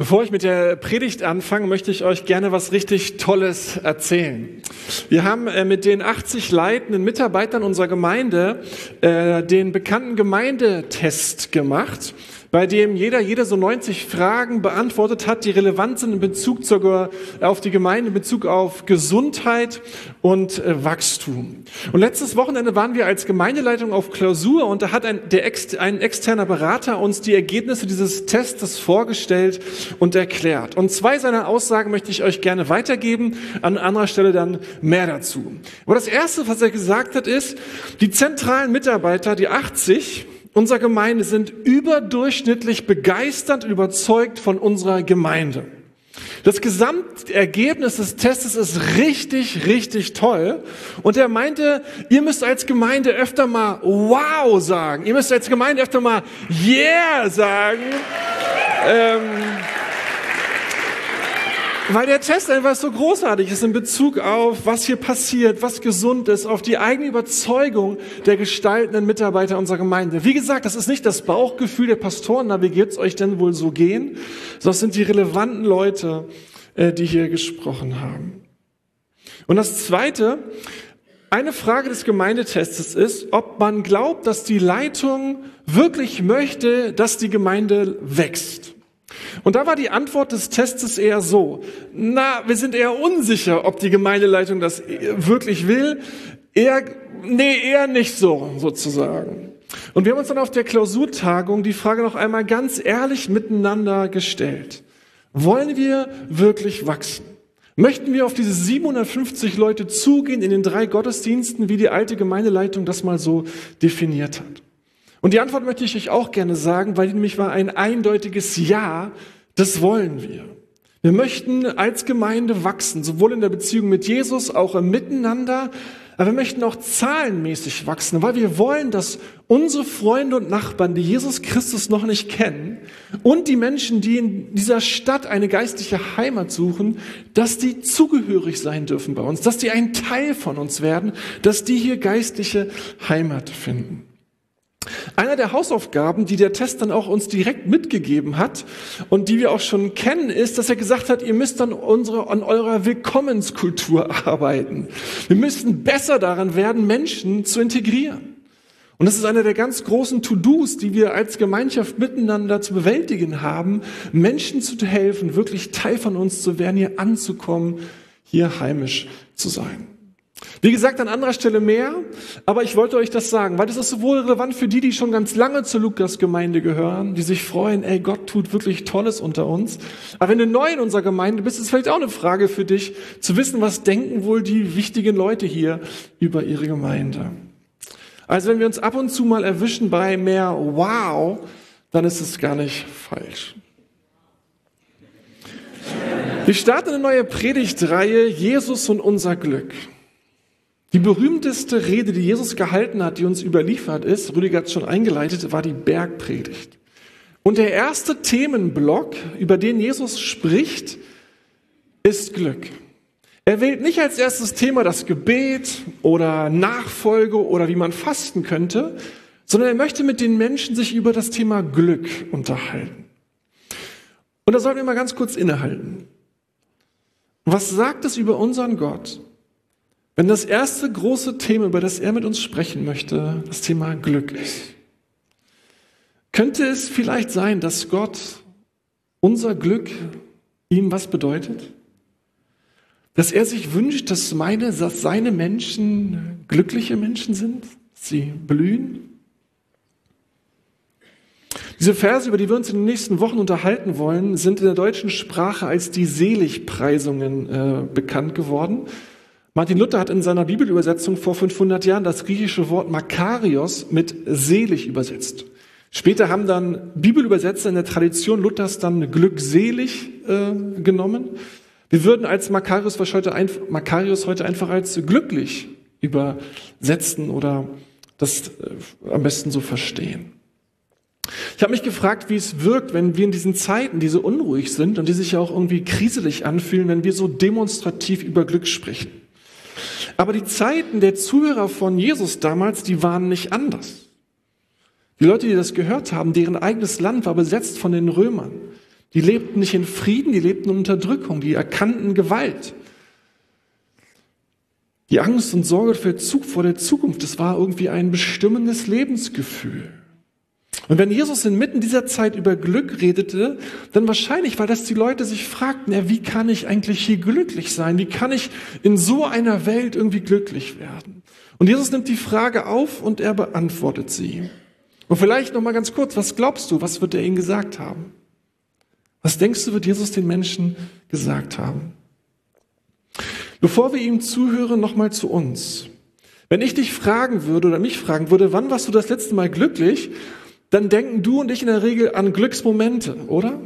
Bevor ich mit der Predigt anfange, möchte ich euch gerne was richtig Tolles erzählen. Wir haben äh, mit den 80 leitenden Mitarbeitern unserer Gemeinde äh, den bekannten Gemeindetest gemacht bei dem jeder, jeder so 90 Fragen beantwortet hat, die relevant sind in Bezug zur, auf die Gemeinde, in Bezug auf Gesundheit und äh, Wachstum. Und letztes Wochenende waren wir als Gemeindeleitung auf Klausur und da hat ein, der ex, ein externer Berater uns die Ergebnisse dieses Tests vorgestellt und erklärt. Und zwei seiner Aussagen möchte ich euch gerne weitergeben, an anderer Stelle dann mehr dazu. Aber das erste, was er gesagt hat, ist, die zentralen Mitarbeiter, die 80, unserer Gemeinde sind überdurchschnittlich begeistert und überzeugt von unserer Gemeinde. Das Gesamtergebnis des Tests ist richtig, richtig toll. Und er meinte, ihr müsst als Gemeinde öfter mal wow sagen. Ihr müsst als Gemeinde öfter mal yeah sagen. Ähm, weil der Test einfach so großartig ist in Bezug auf, was hier passiert, was gesund ist, auf die eigene Überzeugung der gestaltenden Mitarbeiter unserer Gemeinde. Wie gesagt, das ist nicht das Bauchgefühl der Pastoren, na, wie wird's euch denn wohl so gehen? Sondern es sind die relevanten Leute, äh, die hier gesprochen haben. Und das Zweite, eine Frage des Gemeindetestes ist, ob man glaubt, dass die Leitung wirklich möchte, dass die Gemeinde wächst. Und da war die Antwort des Testes eher so, na, wir sind eher unsicher, ob die Gemeindeleitung das wirklich will. Eher, nee, eher nicht so, sozusagen. Und wir haben uns dann auf der Klausurtagung die Frage noch einmal ganz ehrlich miteinander gestellt. Wollen wir wirklich wachsen? Möchten wir auf diese 750 Leute zugehen in den drei Gottesdiensten, wie die alte Gemeindeleitung das mal so definiert hat? Und die Antwort möchte ich euch auch gerne sagen, weil die nämlich war ein eindeutiges Ja, das wollen wir. Wir möchten als Gemeinde wachsen, sowohl in der Beziehung mit Jesus, auch im Miteinander, aber wir möchten auch zahlenmäßig wachsen, weil wir wollen, dass unsere Freunde und Nachbarn, die Jesus Christus noch nicht kennen, und die Menschen, die in dieser Stadt eine geistliche Heimat suchen, dass die zugehörig sein dürfen bei uns, dass die ein Teil von uns werden, dass die hier geistliche Heimat finden. Einer der Hausaufgaben, die der Test dann auch uns direkt mitgegeben hat und die wir auch schon kennen, ist, dass er gesagt hat, ihr müsst an, unsere, an eurer Willkommenskultur arbeiten. Wir müssen besser daran werden, Menschen zu integrieren. Und das ist einer der ganz großen To-Dos, die wir als Gemeinschaft miteinander zu bewältigen haben, Menschen zu helfen, wirklich Teil von uns zu werden, hier anzukommen, hier heimisch zu sein. Wie gesagt, an anderer Stelle mehr, aber ich wollte euch das sagen, weil das ist sowohl relevant für die, die schon ganz lange zur Lukas-Gemeinde gehören, die sich freuen, ey, Gott tut wirklich Tolles unter uns. Aber wenn du neu in unserer Gemeinde bist, ist es vielleicht auch eine Frage für dich, zu wissen, was denken wohl die wichtigen Leute hier über ihre Gemeinde. Also wenn wir uns ab und zu mal erwischen bei mehr Wow, dann ist es gar nicht falsch. Wir starten eine neue Predigtreihe, Jesus und unser Glück. Die berühmteste Rede, die Jesus gehalten hat, die uns überliefert ist, Rüdiger hat es schon eingeleitet, war die Bergpredigt. Und der erste Themenblock, über den Jesus spricht, ist Glück. Er wählt nicht als erstes Thema das Gebet oder Nachfolge oder wie man fasten könnte, sondern er möchte mit den Menschen sich über das Thema Glück unterhalten. Und da sollten wir mal ganz kurz innehalten. Was sagt es über unseren Gott, wenn das erste große Thema, über das er mit uns sprechen möchte, das Thema Glück ist, könnte es vielleicht sein, dass Gott unser Glück ihm was bedeutet? Dass er sich wünscht, dass meine, dass seine Menschen glückliche Menschen sind, sie blühen? Diese Verse, über die wir uns in den nächsten Wochen unterhalten wollen, sind in der deutschen Sprache als die Seligpreisungen äh, bekannt geworden. Martin Luther hat in seiner Bibelübersetzung vor 500 Jahren das griechische Wort Makarios mit selig übersetzt. Später haben dann Bibelübersetzer in der Tradition Luthers dann glückselig äh, genommen. Wir würden als Makarios heute, Makarios heute einfach als glücklich übersetzen oder das äh, am besten so verstehen. Ich habe mich gefragt, wie es wirkt, wenn wir in diesen Zeiten, die so unruhig sind und die sich ja auch irgendwie kriselig anfühlen, wenn wir so demonstrativ über Glück sprechen. Aber die Zeiten der Zuhörer von Jesus damals, die waren nicht anders. Die Leute, die das gehört haben, deren eigenes Land war besetzt von den Römern. Die lebten nicht in Frieden, die lebten in Unterdrückung, die erkannten Gewalt. Die Angst und Sorge vor der Zukunft, das war irgendwie ein bestimmendes Lebensgefühl. Und wenn Jesus inmitten dieser Zeit über Glück redete, dann wahrscheinlich, weil das die Leute sich fragten, ja, wie kann ich eigentlich hier glücklich sein? Wie kann ich in so einer Welt irgendwie glücklich werden? Und Jesus nimmt die Frage auf und er beantwortet sie. Und vielleicht noch mal ganz kurz, was glaubst du, was wird er ihnen gesagt haben? Was denkst du, wird Jesus den Menschen gesagt haben? Bevor wir ihm zuhören, nochmal zu uns. Wenn ich dich fragen würde oder mich fragen würde, wann warst du das letzte Mal glücklich, dann denken du und ich in der Regel an Glücksmomente, oder?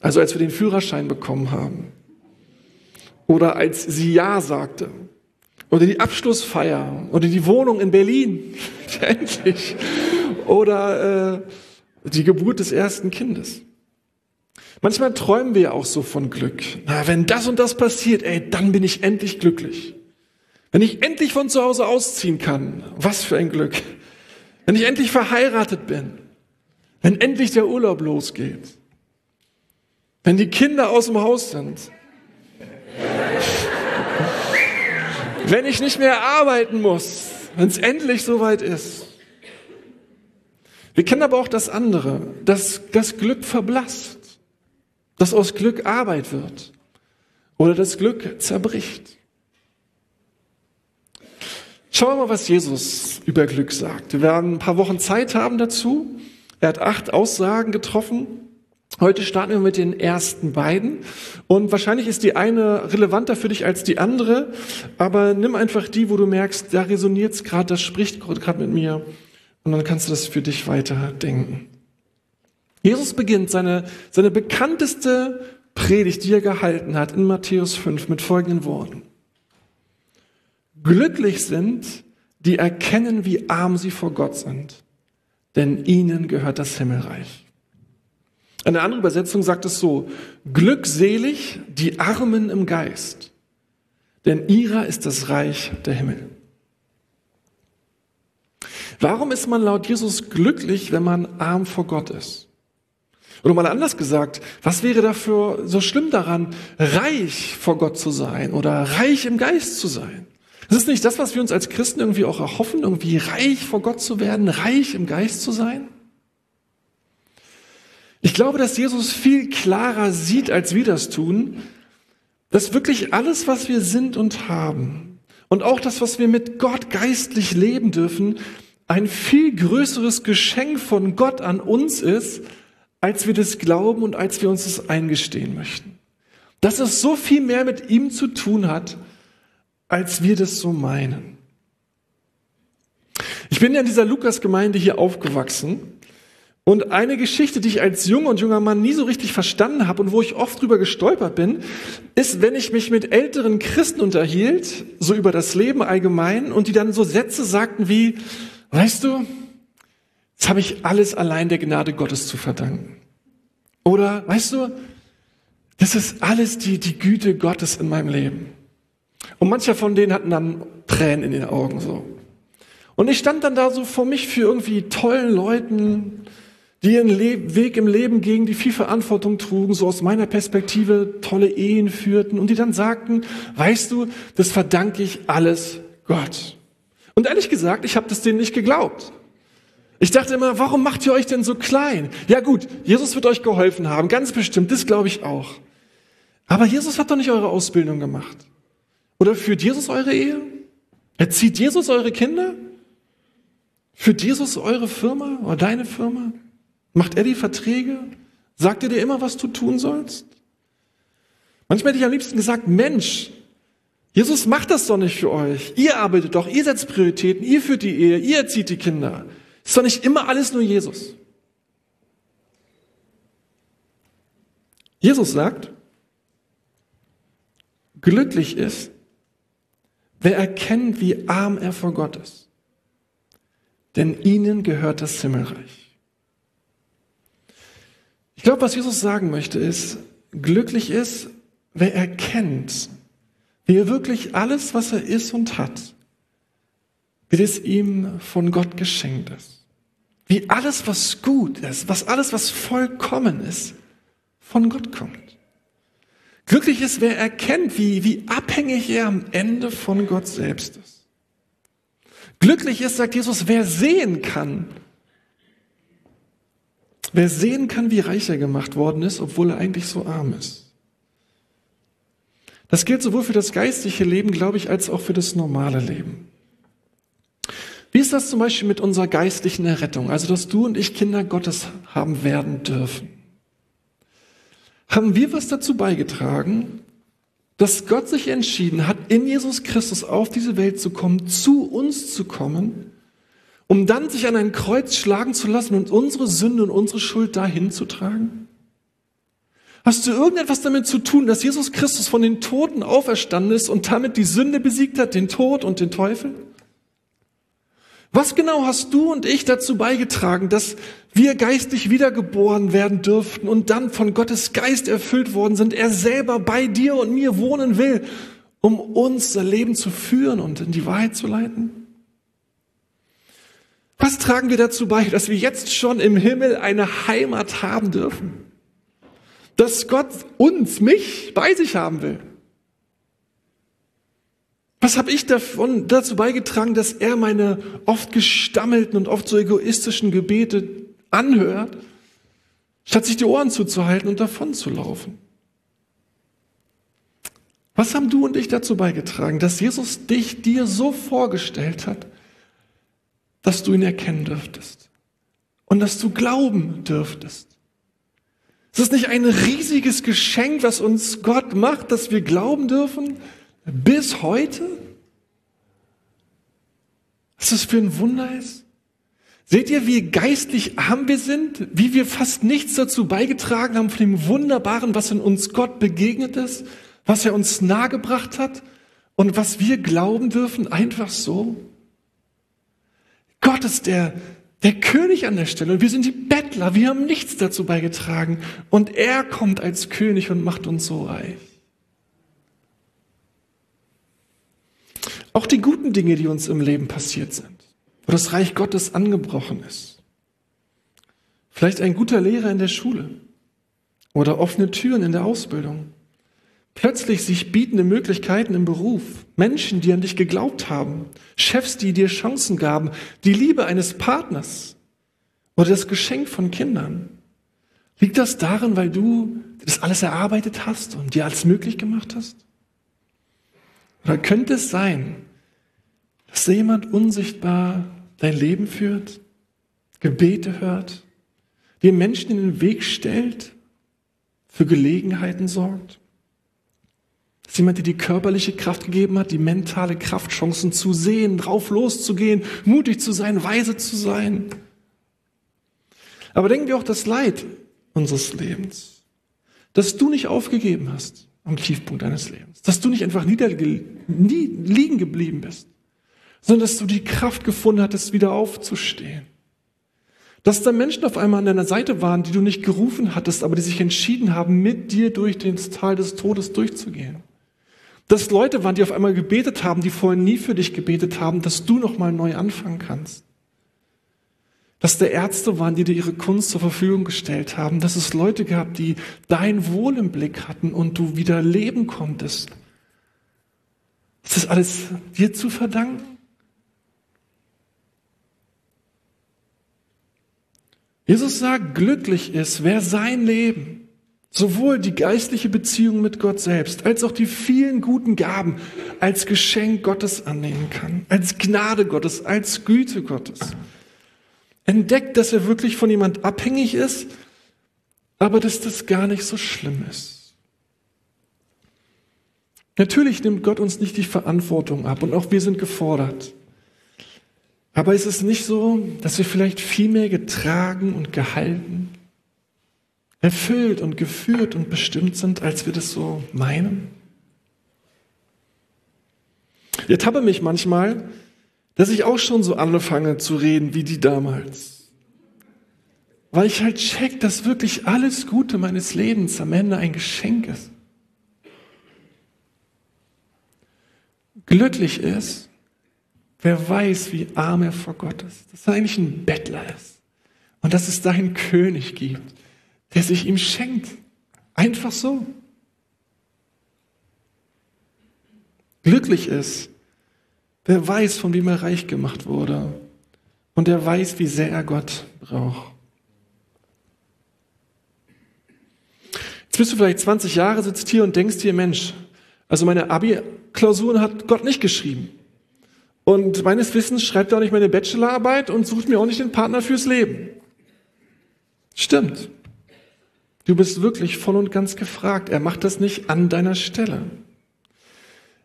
Also als wir den Führerschein bekommen haben. Oder als sie Ja sagte. Oder die Abschlussfeier. Oder die Wohnung in Berlin. Endlich. Oder äh, die Geburt des ersten Kindes. Manchmal träumen wir ja auch so von Glück. Na, wenn das und das passiert, ey, dann bin ich endlich glücklich. Wenn ich endlich von zu Hause ausziehen kann, was für ein Glück. Wenn ich endlich verheiratet bin, wenn endlich der Urlaub losgeht, wenn die Kinder aus dem Haus sind, wenn ich nicht mehr arbeiten muss, wenn es endlich soweit ist. Wir kennen aber auch das andere, dass das Glück verblasst dass aus Glück Arbeit wird oder das Glück zerbricht. Schauen wir mal, was Jesus über Glück sagt. Wir werden ein paar Wochen Zeit haben dazu. Er hat acht Aussagen getroffen. Heute starten wir mit den ersten beiden. Und wahrscheinlich ist die eine relevanter für dich als die andere. Aber nimm einfach die, wo du merkst, da resoniert es gerade, das spricht gerade mit mir. Und dann kannst du das für dich weiter denken. Jesus beginnt seine, seine bekannteste Predigt, die er gehalten hat, in Matthäus 5 mit folgenden Worten. Glücklich sind, die erkennen, wie arm sie vor Gott sind, denn ihnen gehört das Himmelreich. Eine andere Übersetzung sagt es so, glückselig die Armen im Geist, denn ihrer ist das Reich der Himmel. Warum ist man laut Jesus glücklich, wenn man arm vor Gott ist? Oder mal anders gesagt, was wäre dafür so schlimm daran, reich vor Gott zu sein oder reich im Geist zu sein? Das ist nicht das, was wir uns als Christen irgendwie auch erhoffen, irgendwie reich vor Gott zu werden, reich im Geist zu sein? Ich glaube, dass Jesus viel klarer sieht, als wir das tun, dass wirklich alles, was wir sind und haben und auch das, was wir mit Gott geistlich leben dürfen, ein viel größeres Geschenk von Gott an uns ist, als wir das glauben und als wir uns das eingestehen möchten. Dass es so viel mehr mit ihm zu tun hat, als wir das so meinen. Ich bin ja in dieser Lukas-Gemeinde hier aufgewachsen und eine Geschichte, die ich als junger und junger Mann nie so richtig verstanden habe und wo ich oft drüber gestolpert bin, ist, wenn ich mich mit älteren Christen unterhielt, so über das Leben allgemein, und die dann so Sätze sagten wie, weißt du, das habe ich alles allein der Gnade Gottes zu verdanken. Oder, weißt du, das ist alles die, die Güte Gottes in meinem Leben. Und mancher von denen hatten dann Tränen in den Augen so. Und ich stand dann da so vor mich für irgendwie tollen Leuten, die ihren Le Weg im Leben gingen, die viel Verantwortung trugen, so aus meiner Perspektive tolle Ehen führten und die dann sagten, weißt du, das verdanke ich alles Gott. Und ehrlich gesagt, ich habe das denen nicht geglaubt. Ich dachte immer, warum macht ihr euch denn so klein? Ja gut, Jesus wird euch geholfen haben, ganz bestimmt, das glaube ich auch. Aber Jesus hat doch nicht eure Ausbildung gemacht. Oder führt Jesus eure Ehe? Erzieht Jesus eure Kinder? Führt Jesus eure Firma oder deine Firma? Macht er die Verträge? Sagt er dir immer, was du tun sollst? Manchmal hätte ich am liebsten gesagt, Mensch, Jesus macht das doch nicht für euch. Ihr arbeitet doch, ihr setzt Prioritäten, ihr führt die Ehe, ihr erzieht die Kinder. Ist doch nicht immer alles nur Jesus. Jesus sagt, glücklich ist, wer erkennt, wie arm er vor Gott ist. Denn ihnen gehört das Himmelreich. Ich glaube, was Jesus sagen möchte, ist, glücklich ist, wer erkennt, wie er wirklich alles, was er ist und hat, wie es ihm von Gott geschenkt ist. wie alles, was gut ist, was alles, was vollkommen ist, von Gott kommt. Glücklich ist, wer erkennt, wie, wie abhängig er am Ende von Gott selbst ist. Glücklich ist, sagt Jesus, wer sehen kann, wer sehen kann, wie reich er gemacht worden ist, obwohl er eigentlich so arm ist. Das gilt sowohl für das geistliche Leben, glaube ich, als auch für das normale Leben. Wie ist das zum Beispiel mit unserer geistlichen Errettung? Also, dass du und ich Kinder Gottes haben werden dürfen. Haben wir was dazu beigetragen, dass Gott sich entschieden hat, in Jesus Christus auf diese Welt zu kommen, zu uns zu kommen, um dann sich an ein Kreuz schlagen zu lassen und unsere Sünde und unsere Schuld dahin zu tragen? Hast du irgendetwas damit zu tun, dass Jesus Christus von den Toten auferstanden ist und damit die Sünde besiegt hat, den Tod und den Teufel? Was genau hast du und ich dazu beigetragen, dass wir geistig wiedergeboren werden dürften und dann von Gottes Geist erfüllt worden sind, er selber bei dir und mir wohnen will, um uns das Leben zu führen und in die Wahrheit zu leiten? Was tragen wir dazu bei, dass wir jetzt schon im Himmel eine Heimat haben dürfen? Dass Gott uns, mich, bei sich haben will? Was habe ich davon dazu beigetragen, dass er meine oft gestammelten und oft so egoistischen Gebete anhört, statt sich die Ohren zuzuhalten und davon zu laufen? Was haben du und ich dazu beigetragen, dass Jesus dich dir so vorgestellt hat, dass du ihn erkennen dürftest und dass du glauben dürftest? Es ist nicht ein riesiges Geschenk, was uns Gott macht, dass wir glauben dürfen, bis heute? Was das für ein Wunder ist? Seht ihr, wie geistlich arm wir sind? Wie wir fast nichts dazu beigetragen haben von dem Wunderbaren, was in uns Gott begegnet ist? Was er uns nahegebracht hat? Und was wir glauben dürfen, einfach so? Gott ist der, der König an der Stelle und wir sind die Bettler. Wir haben nichts dazu beigetragen. Und er kommt als König und macht uns so reich. Auch die guten Dinge, die uns im Leben passiert sind, wo das Reich Gottes angebrochen ist. Vielleicht ein guter Lehrer in der Schule oder offene Türen in der Ausbildung. Plötzlich sich bietende Möglichkeiten im Beruf, Menschen, die an dich geglaubt haben, Chefs, die dir Chancen gaben, die Liebe eines Partners oder das Geschenk von Kindern. Liegt das darin, weil du das alles erarbeitet hast und dir alles möglich gemacht hast? Oder könnte es sein, dass jemand unsichtbar dein Leben führt, Gebete hört, dir Menschen in den Weg stellt, für Gelegenheiten sorgt? Dass jemand dir die körperliche Kraft gegeben hat, die mentale Kraft, Chancen zu sehen, drauf loszugehen, mutig zu sein, weise zu sein. Aber denken wir auch das Leid unseres Lebens, dass du nicht aufgegeben hast, am Tiefpunkt deines Lebens. Dass du nicht einfach nie liegen geblieben bist, sondern dass du die Kraft gefunden hattest, wieder aufzustehen. Dass da Menschen auf einmal an deiner Seite waren, die du nicht gerufen hattest, aber die sich entschieden haben, mit dir durch den Tal des Todes durchzugehen. Dass Leute waren, die auf einmal gebetet haben, die vorher nie für dich gebetet haben, dass du nochmal neu anfangen kannst dass da Ärzte waren, die dir ihre Kunst zur Verfügung gestellt haben, dass es Leute gab, die dein Wohl im Blick hatten und du wieder leben konntest. Ist das alles dir zu verdanken? Jesus sagt, glücklich ist, wer sein Leben, sowohl die geistliche Beziehung mit Gott selbst, als auch die vielen guten Gaben als Geschenk Gottes annehmen kann, als Gnade Gottes, als Güte Gottes entdeckt, dass er wirklich von jemand abhängig ist, aber dass das gar nicht so schlimm ist. Natürlich nimmt Gott uns nicht die Verantwortung ab und auch wir sind gefordert. Aber ist es nicht so, dass wir vielleicht viel mehr getragen und gehalten, erfüllt und geführt und bestimmt sind, als wir das so meinen? Ich ertappe mich manchmal, dass ich auch schon so anfange zu reden wie die damals. Weil ich halt check, dass wirklich alles Gute meines Lebens am Ende ein Geschenk ist. Glücklich ist, wer weiß, wie arm er vor Gott ist. Dass er eigentlich ein Bettler ist. und dass es dahin König gibt, der sich ihm schenkt. Einfach so. Glücklich ist, wer weiß, von wem er reich gemacht wurde und der weiß, wie sehr er Gott braucht. Jetzt bist du vielleicht 20 Jahre, sitzt hier und denkst dir, Mensch, also meine Abi-Klausuren hat Gott nicht geschrieben. Und meines Wissens schreibt er auch nicht meine Bachelorarbeit und sucht mir auch nicht den Partner fürs Leben. Stimmt. Du bist wirklich voll und ganz gefragt. Er macht das nicht an deiner Stelle.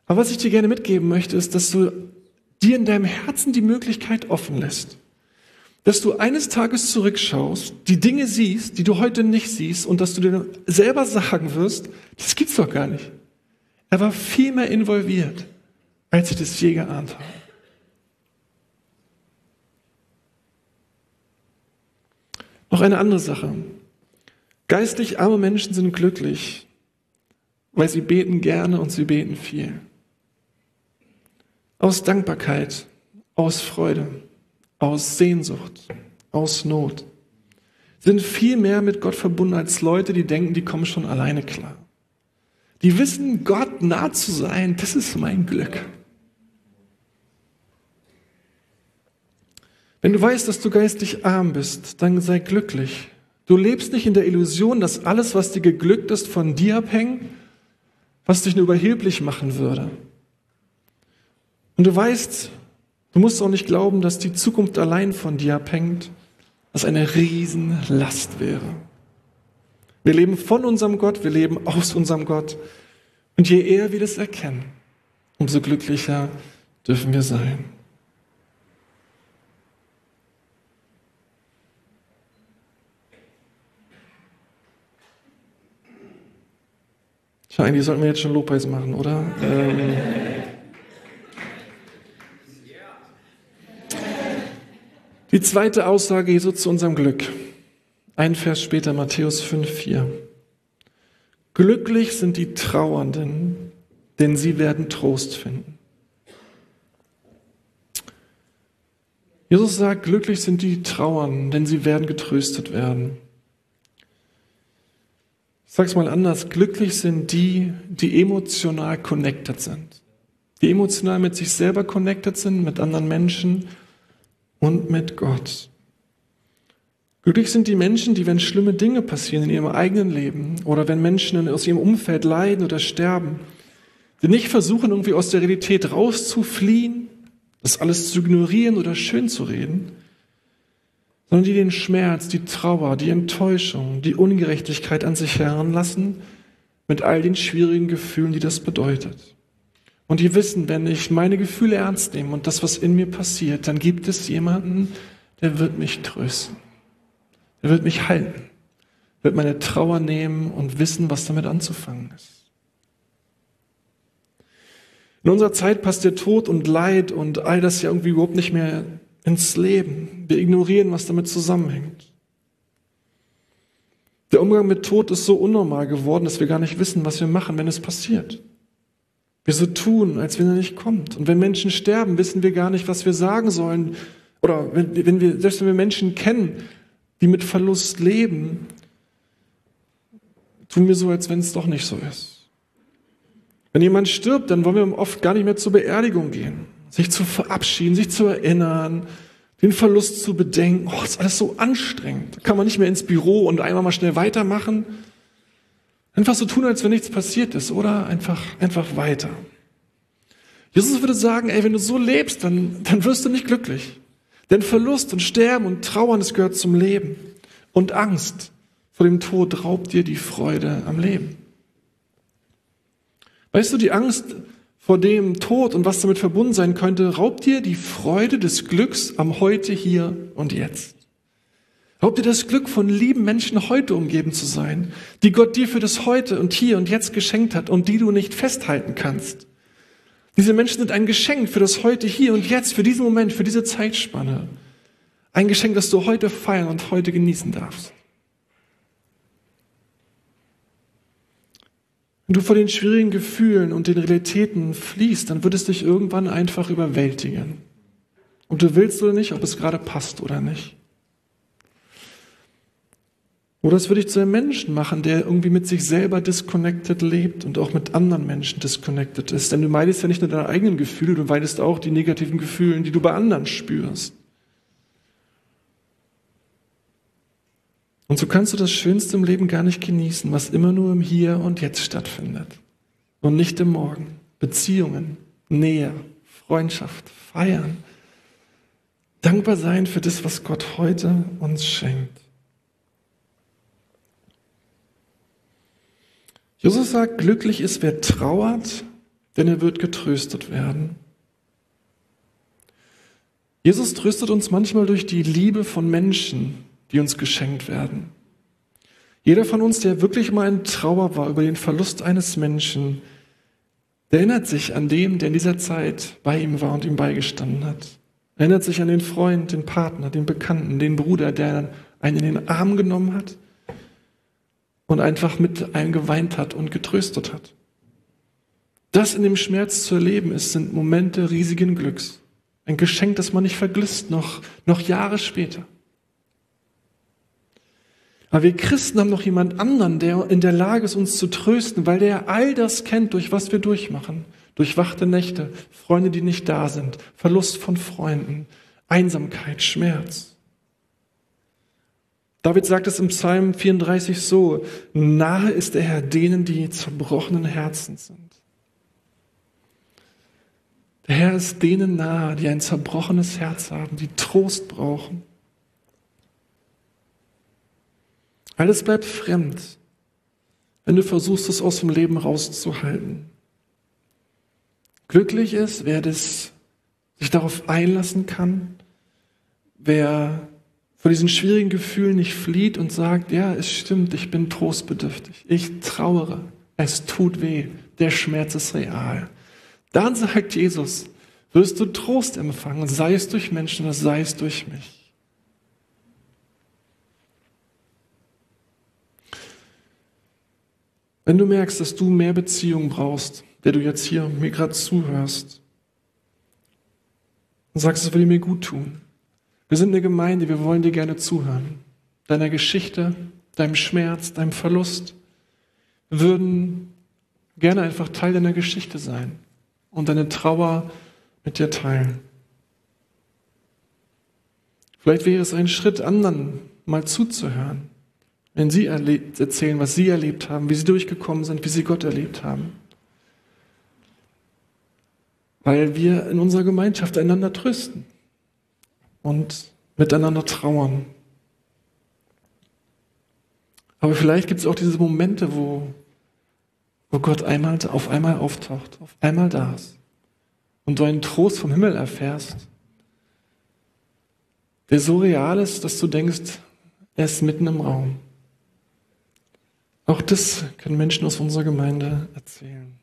Aber was ich dir gerne mitgeben möchte, ist, dass du dir in deinem Herzen die Möglichkeit offen lässt. Dass du eines Tages zurückschaust, die Dinge siehst, die du heute nicht siehst und dass du dir selber sagen wirst, das gibt's doch gar nicht. Er war viel mehr involviert, als ich das je geahnt habe. Noch eine andere Sache. Geistlich arme Menschen sind glücklich, weil sie beten gerne und sie beten viel. Aus Dankbarkeit, aus Freude, aus Sehnsucht, aus Not. Sind viel mehr mit Gott verbunden als Leute, die denken, die kommen schon alleine klar. Die wissen, Gott nah zu sein, das ist mein Glück. Wenn du weißt, dass du geistlich arm bist, dann sei glücklich. Du lebst nicht in der Illusion, dass alles, was dir geglückt ist, von dir abhängt, was dich nur überheblich machen würde. Und du weißt, du musst auch nicht glauben, dass die Zukunft allein von dir abhängt, was eine Riesenlast wäre. Wir leben von unserem Gott, wir leben aus unserem Gott. Und je eher wir das erkennen, umso glücklicher dürfen wir sein. Tja, eigentlich sollten wir jetzt schon Lobpreis machen, oder? Ähm Die zweite Aussage Jesu zu unserem Glück. Ein Vers später, Matthäus 5, 4. Glücklich sind die Trauernden, denn sie werden Trost finden. Jesus sagt, glücklich sind die Trauernden, denn sie werden getröstet werden. Sag's mal anders, glücklich sind die, die emotional connected sind. Die emotional mit sich selber connected sind, mit anderen Menschen und mit Gott. Glücklich sind die Menschen, die, wenn schlimme Dinge passieren in ihrem eigenen Leben oder wenn Menschen aus ihrem Umfeld leiden oder sterben, die nicht versuchen, irgendwie aus der Realität rauszufliehen, das alles zu ignorieren oder schön zu reden, sondern die den Schmerz, die Trauer, die Enttäuschung, die Ungerechtigkeit an sich heranlassen, mit all den schwierigen Gefühlen, die das bedeutet. Und die wissen, wenn ich meine Gefühle ernst nehme und das, was in mir passiert, dann gibt es jemanden, der wird mich trösten. Der wird mich halten. Wird meine Trauer nehmen und wissen, was damit anzufangen ist. In unserer Zeit passt der Tod und Leid und all das ja irgendwie überhaupt nicht mehr ins Leben. Wir ignorieren, was damit zusammenhängt. Der Umgang mit Tod ist so unnormal geworden, dass wir gar nicht wissen, was wir machen, wenn es passiert. Wir so tun, als wenn er nicht kommt. Und wenn Menschen sterben, wissen wir gar nicht, was wir sagen sollen. Oder wenn, wenn wir, selbst wenn wir Menschen kennen, die mit Verlust leben, tun wir so, als wenn es doch nicht so ist. Wenn jemand stirbt, dann wollen wir oft gar nicht mehr zur Beerdigung gehen sich zu verabschieden, sich zu erinnern, den Verlust zu bedenken. Oh, ist alles so anstrengend. Kann man nicht mehr ins Büro und einmal mal schnell weitermachen. Einfach so tun, als wenn nichts passiert ist, oder? Einfach, einfach weiter. Jesus würde sagen, ey, wenn du so lebst, dann, dann wirst du nicht glücklich. Denn Verlust und Sterben und Trauern, das gehört zum Leben. Und Angst vor dem Tod raubt dir die Freude am Leben. Weißt du, die Angst vor dem Tod und was damit verbunden sein könnte, raubt dir die Freude des Glücks am Heute, hier und jetzt. Raubt dir das Glück, von lieben Menschen heute umgeben zu sein, die Gott dir für das Heute und hier und jetzt geschenkt hat und die du nicht festhalten kannst. Diese Menschen sind ein Geschenk für das Heute, hier und jetzt, für diesen Moment, für diese Zeitspanne. Ein Geschenk, das du heute feiern und heute genießen darfst. Wenn du vor den schwierigen Gefühlen und den Realitäten fließt, dann wird es dich irgendwann einfach überwältigen. Und du willst oder nicht, ob es gerade passt oder nicht. Oder es würde dich zu einem Menschen machen, der irgendwie mit sich selber disconnected lebt und auch mit anderen Menschen disconnected ist. Denn du meidest ja nicht nur deine eigenen Gefühle, du meidest auch die negativen Gefühle, die du bei anderen spürst. Und so kannst du das Schönste im Leben gar nicht genießen, was immer nur im Hier und Jetzt stattfindet. Und nicht im Morgen. Beziehungen, Nähe, Freundschaft, Feiern. Dankbar sein für das, was Gott heute uns schenkt. Jesus sagt, glücklich ist, wer trauert, denn er wird getröstet werden. Jesus tröstet uns manchmal durch die Liebe von Menschen, die uns geschenkt werden. Jeder von uns, der wirklich mal in Trauer war über den Verlust eines Menschen, der erinnert sich an den, der in dieser Zeit bei ihm war und ihm beigestanden hat. Erinnert sich an den Freund, den Partner, den Bekannten, den Bruder, der einen in den Arm genommen hat und einfach mit einem geweint hat und getröstet hat. Das in dem Schmerz zu erleben ist, sind Momente riesigen Glücks. Ein Geschenk, das man nicht vergisst, noch, noch Jahre später. Aber wir Christen haben noch jemand anderen, der in der Lage ist, uns zu trösten, weil der all das kennt, durch was wir durchmachen. Durchwachte Nächte, Freunde, die nicht da sind, Verlust von Freunden, Einsamkeit, Schmerz. David sagt es im Psalm 34 so, nahe ist der Herr denen, die zerbrochenen Herzen sind. Der Herr ist denen nahe, die ein zerbrochenes Herz haben, die Trost brauchen. Alles bleibt fremd, wenn du versuchst, es aus dem Leben rauszuhalten. Glücklich ist, wer das sich darauf einlassen kann, wer vor diesen schwierigen Gefühlen nicht flieht und sagt, ja, es stimmt, ich bin trostbedürftig, ich trauere, es tut weh, der Schmerz ist real. Dann sagt Jesus, wirst du Trost empfangen, sei es durch Menschen oder sei es durch mich. Wenn du merkst, dass du mehr Beziehung brauchst, der du jetzt hier mir gerade zuhörst, und sagst, es würde mir gut tun, wir sind eine Gemeinde, wir wollen dir gerne zuhören. Deiner Geschichte, deinem Schmerz, deinem Verlust. Wir würden gerne einfach Teil deiner Geschichte sein und deine Trauer mit dir teilen. Vielleicht wäre es ein Schritt, anderen mal zuzuhören, wenn sie erzählen, was sie erlebt haben, wie sie durchgekommen sind, wie sie Gott erlebt haben. Weil wir in unserer Gemeinschaft einander trösten und miteinander trauern. Aber vielleicht gibt es auch diese Momente, wo, wo Gott einmal, auf einmal auftaucht, auf einmal da ist und du einen Trost vom Himmel erfährst, der so real ist, dass du denkst, er ist mitten im Raum. Auch das können Menschen aus unserer Gemeinde erzählen.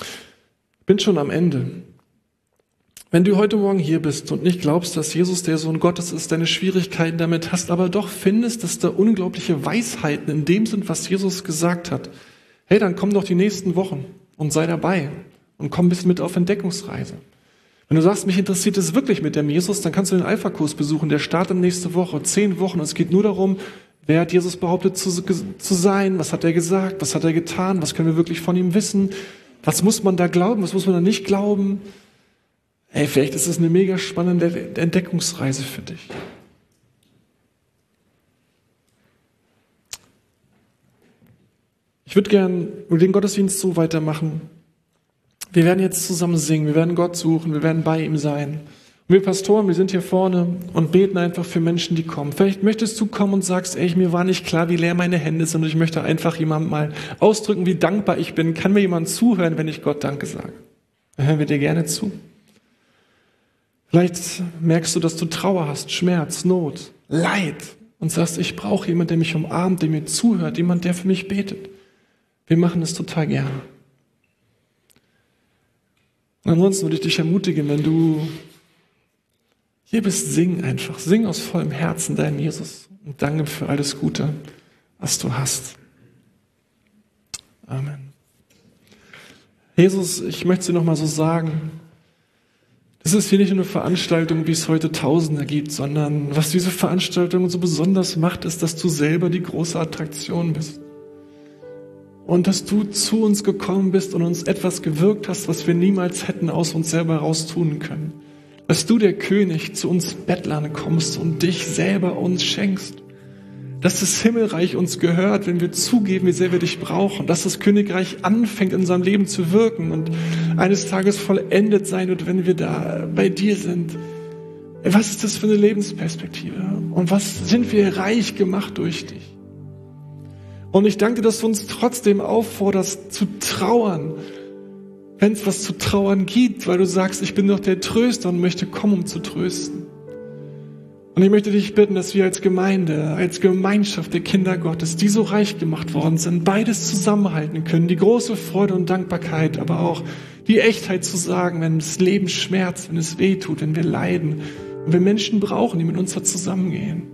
Ich bin schon am Ende. Wenn du heute Morgen hier bist und nicht glaubst, dass Jesus der Sohn Gottes ist, deine Schwierigkeiten damit hast, aber doch findest, dass da unglaubliche Weisheiten in dem sind, was Jesus gesagt hat, hey, dann komm doch die nächsten Wochen und sei dabei und komm ein bisschen mit auf Entdeckungsreise. Wenn du sagst, mich interessiert es wirklich mit dem Jesus, dann kannst du den Alpha-Kurs besuchen. Der startet nächste Woche, zehn Wochen. Es geht nur darum, wer hat Jesus behauptet zu, zu sein? Was hat er gesagt? Was hat er getan? Was können wir wirklich von ihm wissen? Was muss man da glauben? Was muss man da nicht glauben? Hey, vielleicht ist es eine mega spannende Entdeckungsreise für dich. Ich würde gern den Gottesdienst so weitermachen. Wir werden jetzt zusammen singen, wir werden Gott suchen, wir werden bei ihm sein. Und wir Pastoren, wir sind hier vorne und beten einfach für Menschen, die kommen. Vielleicht möchtest du kommen und sagst, ey, mir war nicht klar, wie leer meine Hände sind und ich möchte einfach jemandem mal ausdrücken, wie dankbar ich bin. Kann mir jemand zuhören, wenn ich Gott Danke sage? Dann hören wir dir gerne zu. Vielleicht merkst du, dass du Trauer hast, Schmerz, Not, Leid und sagst, ich brauche jemanden, der mich umarmt, der mir zuhört, jemand, der für mich betet. Wir machen das total gerne. Ansonsten würde ich dich ermutigen, wenn du hier bist, sing einfach. Sing aus vollem Herzen deinen Jesus und danke für alles Gute, was du hast. Amen. Jesus, ich möchte dir nochmal so sagen, Es ist hier nicht nur eine Veranstaltung, wie es heute Tausende gibt, sondern was diese Veranstaltung so besonders macht, ist, dass du selber die große Attraktion bist. Und dass du zu uns gekommen bist und uns etwas gewirkt hast, was wir niemals hätten aus uns selber heraus tun können. Dass du, der König, zu uns Bettlern kommst und dich selber uns schenkst dass das Himmelreich uns gehört, wenn wir zugeben, wie sehr wir dich brauchen, dass das Königreich anfängt in unserem Leben zu wirken und eines Tages vollendet sein wird, wenn wir da bei dir sind. Was ist das für eine Lebensperspektive? Und was sind wir reich gemacht durch dich? Und ich danke dir, dass du uns trotzdem aufforderst zu trauern, wenn es was zu trauern gibt, weil du sagst, ich bin doch der Tröster und möchte kommen, um zu trösten. Und ich möchte dich bitten, dass wir als Gemeinde, als Gemeinschaft der Kinder Gottes, die so reich gemacht worden sind, beides zusammenhalten können. Die große Freude und Dankbarkeit, aber auch die Echtheit zu sagen, wenn das Leben schmerzt, wenn es weh tut, wenn wir leiden und wir Menschen brauchen, die mit uns zusammengehen.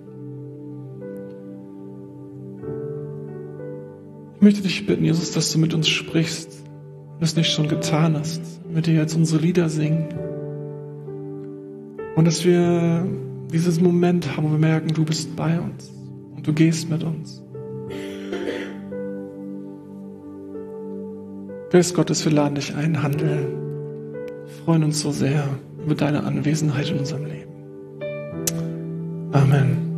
Ich möchte dich bitten, Jesus, dass du mit uns sprichst, wenn du es nicht schon getan hast, mit dir jetzt unsere Lieder singen. Und dass wir dieses Moment haben, wo wir merken, du bist bei uns und du gehst mit uns. Geist Gottes, wir laden dich ein, handeln. Wir freuen uns so sehr über deine Anwesenheit in unserem Leben. Amen.